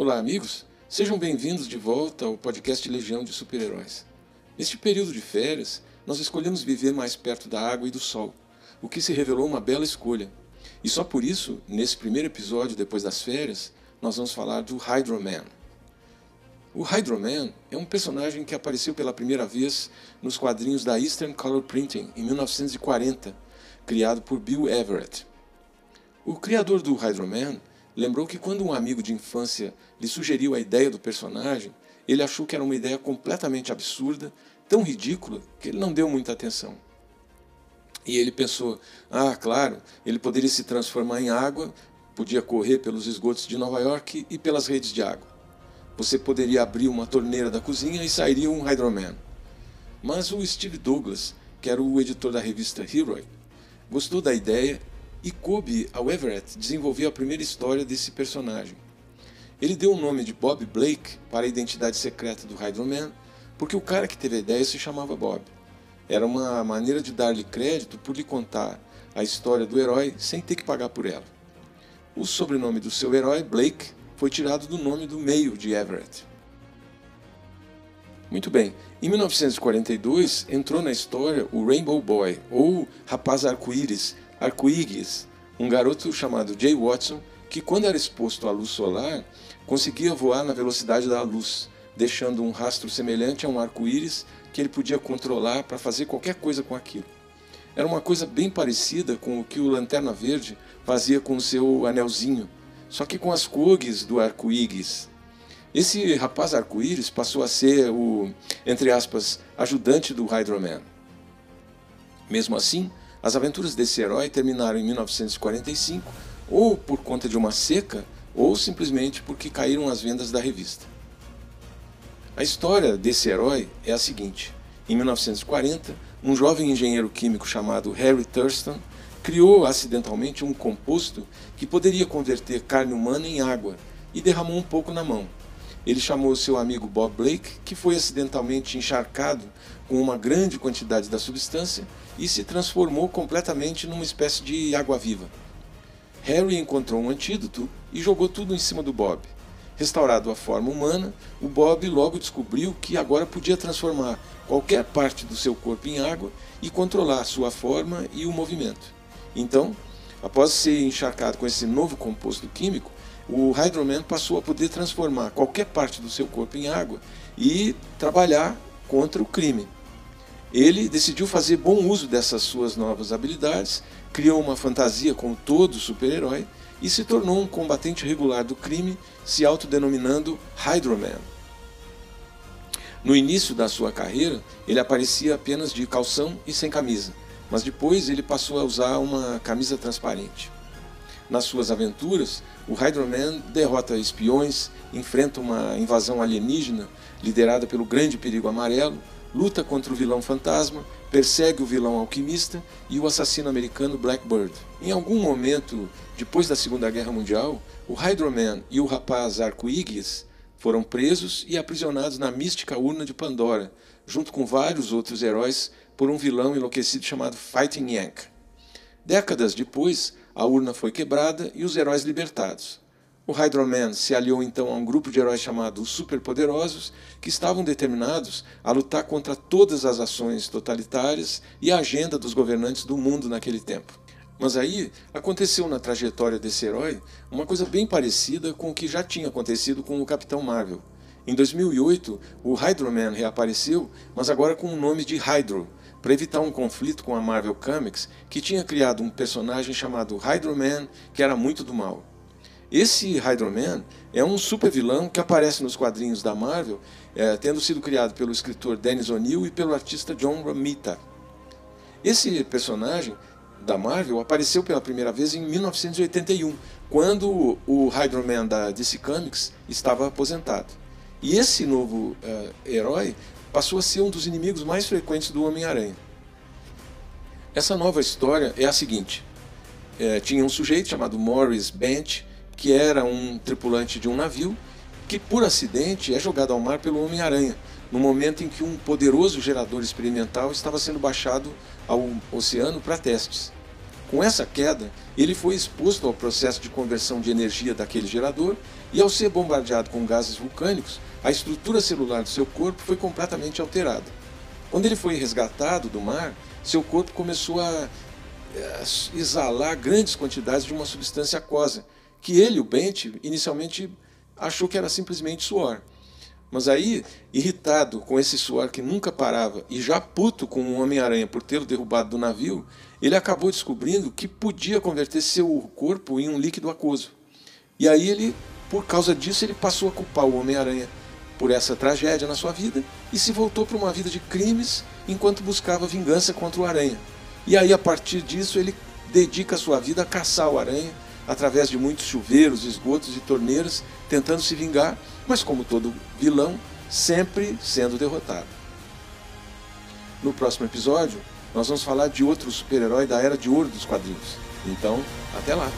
Olá, amigos. Sejam bem-vindos de volta ao podcast Legião de Super-Heróis. Neste período de férias, nós escolhemos viver mais perto da água e do sol, o que se revelou uma bela escolha. E só por isso, nesse primeiro episódio depois das férias, nós vamos falar do Hydro Man. O Hydro Man é um personagem que apareceu pela primeira vez nos quadrinhos da Eastern Color Printing em 1940, criado por Bill Everett. O criador do Hydro Man lembrou que quando um amigo de infância lhe sugeriu a ideia do personagem, ele achou que era uma ideia completamente absurda, tão ridícula, que ele não deu muita atenção. E ele pensou: ah, claro, ele poderia se transformar em água, podia correr pelos esgotos de Nova York e pelas redes de água. Você poderia abrir uma torneira da cozinha e sairia um Hydroman. Mas o Steve Douglas, que era o editor da revista Hero, gostou da ideia e coube ao Everett desenvolver a primeira história desse personagem. Ele deu o nome de Bob Blake para a identidade secreta do Hydroman, porque o cara que teve a ideia se chamava Bob. Era uma maneira de dar-lhe crédito por lhe contar a história do herói sem ter que pagar por ela. O sobrenome do seu herói, Blake, foi tirado do nome do meio de Everett. Muito bem, em 1942 entrou na história o Rainbow Boy, ou Rapaz Arco-Íris, Arco-Íris, um garoto chamado Jay Watson que, quando era exposto à luz solar, conseguia voar na velocidade da luz, deixando um rastro semelhante a um arco-íris que ele podia controlar para fazer qualquer coisa com aquilo. Era uma coisa bem parecida com o que o Lanterna Verde fazia com o seu anelzinho, só que com as cogues do arco-íris. Esse rapaz arco-íris passou a ser o, entre aspas, ajudante do Hydro-Man. Mesmo assim, as aventuras desse herói terminaram em 1945, ou por conta de uma seca, ou simplesmente porque caíram as vendas da revista. A história desse herói é a seguinte: em 1940, um jovem engenheiro químico chamado Harry Thurston criou acidentalmente um composto que poderia converter carne humana em água e derramou um pouco na mão. Ele chamou seu amigo Bob Blake, que foi acidentalmente encharcado com uma grande quantidade da substância e se transformou completamente numa espécie de água-viva. Harry encontrou um antídoto e jogou tudo em cima do Bob. Restaurado à forma humana, o Bob logo descobriu que agora podia transformar qualquer parte do seu corpo em água e controlar sua forma e o movimento. Então, após ser encharcado com esse novo composto químico, o Hydroman passou a poder transformar qualquer parte do seu corpo em água e trabalhar contra o crime. Ele decidiu fazer bom uso dessas suas novas habilidades, criou uma fantasia como todo super-herói e se tornou um combatente regular do crime, se autodenominando Hydroman. No início da sua carreira, ele aparecia apenas de calção e sem camisa, mas depois ele passou a usar uma camisa transparente. Nas suas aventuras, o Hydroman derrota espiões, enfrenta uma invasão alienígena liderada pelo grande perigo amarelo, luta contra o vilão fantasma, persegue o vilão alquimista e o assassino americano Blackbird. Em algum momento, depois da Segunda Guerra Mundial, o Hydroman e o rapaz Arco-Íris foram presos e aprisionados na mística urna de Pandora, junto com vários outros heróis, por um vilão enlouquecido chamado Fighting Yank. Décadas depois, a urna foi quebrada e os heróis libertados. O Hydro-Man se aliou então a um grupo de heróis chamado Superpoderosos, que estavam determinados a lutar contra todas as ações totalitárias e a agenda dos governantes do mundo naquele tempo. Mas aí aconteceu na trajetória desse herói uma coisa bem parecida com o que já tinha acontecido com o Capitão Marvel. Em 2008, o Hydro-Man reapareceu, mas agora com o nome de Hydro, para evitar um conflito com a Marvel Comics, que tinha criado um personagem chamado Hydro-Man, que era muito do mal. Esse Hydro-Man é um super vilão que aparece nos quadrinhos da Marvel, é, tendo sido criado pelo escritor Dennis O'Neill e pelo artista John Romita. Esse personagem da Marvel apareceu pela primeira vez em 1981, quando o Hydro-Man da DC Comics estava aposentado. E esse novo uh, herói passou a ser um dos inimigos mais frequentes do Homem-Aranha. Essa nova história é a seguinte: é, tinha um sujeito chamado Morris Bench que era um tripulante de um navio que, por acidente, é jogado ao mar pelo Homem-Aranha, no momento em que um poderoso gerador experimental estava sendo baixado ao oceano para testes. Com essa queda, ele foi exposto ao processo de conversão de energia daquele gerador e, ao ser bombardeado com gases vulcânicos, a estrutura celular do seu corpo foi completamente alterada. Quando ele foi resgatado do mar, seu corpo começou a eh, exalar grandes quantidades de uma substância aquosa, que ele, o Bent, inicialmente achou que era simplesmente suor. Mas aí, irritado com esse suor que nunca parava e já puto com o Homem-Aranha por tê-lo derrubado do navio, ele acabou descobrindo que podia converter seu corpo em um líquido aquoso. E aí ele, por causa disso, ele passou a culpar o Homem-Aranha por essa tragédia na sua vida e se voltou para uma vida de crimes enquanto buscava vingança contra o Aranha. E aí, a partir disso, ele dedica a sua vida a caçar o Aranha através de muitos chuveiros, esgotos e torneiras, tentando se vingar, mas como todo vilão, sempre sendo derrotado. No próximo episódio, nós vamos falar de outro super-herói da era de ouro dos quadrinhos. Então, até lá!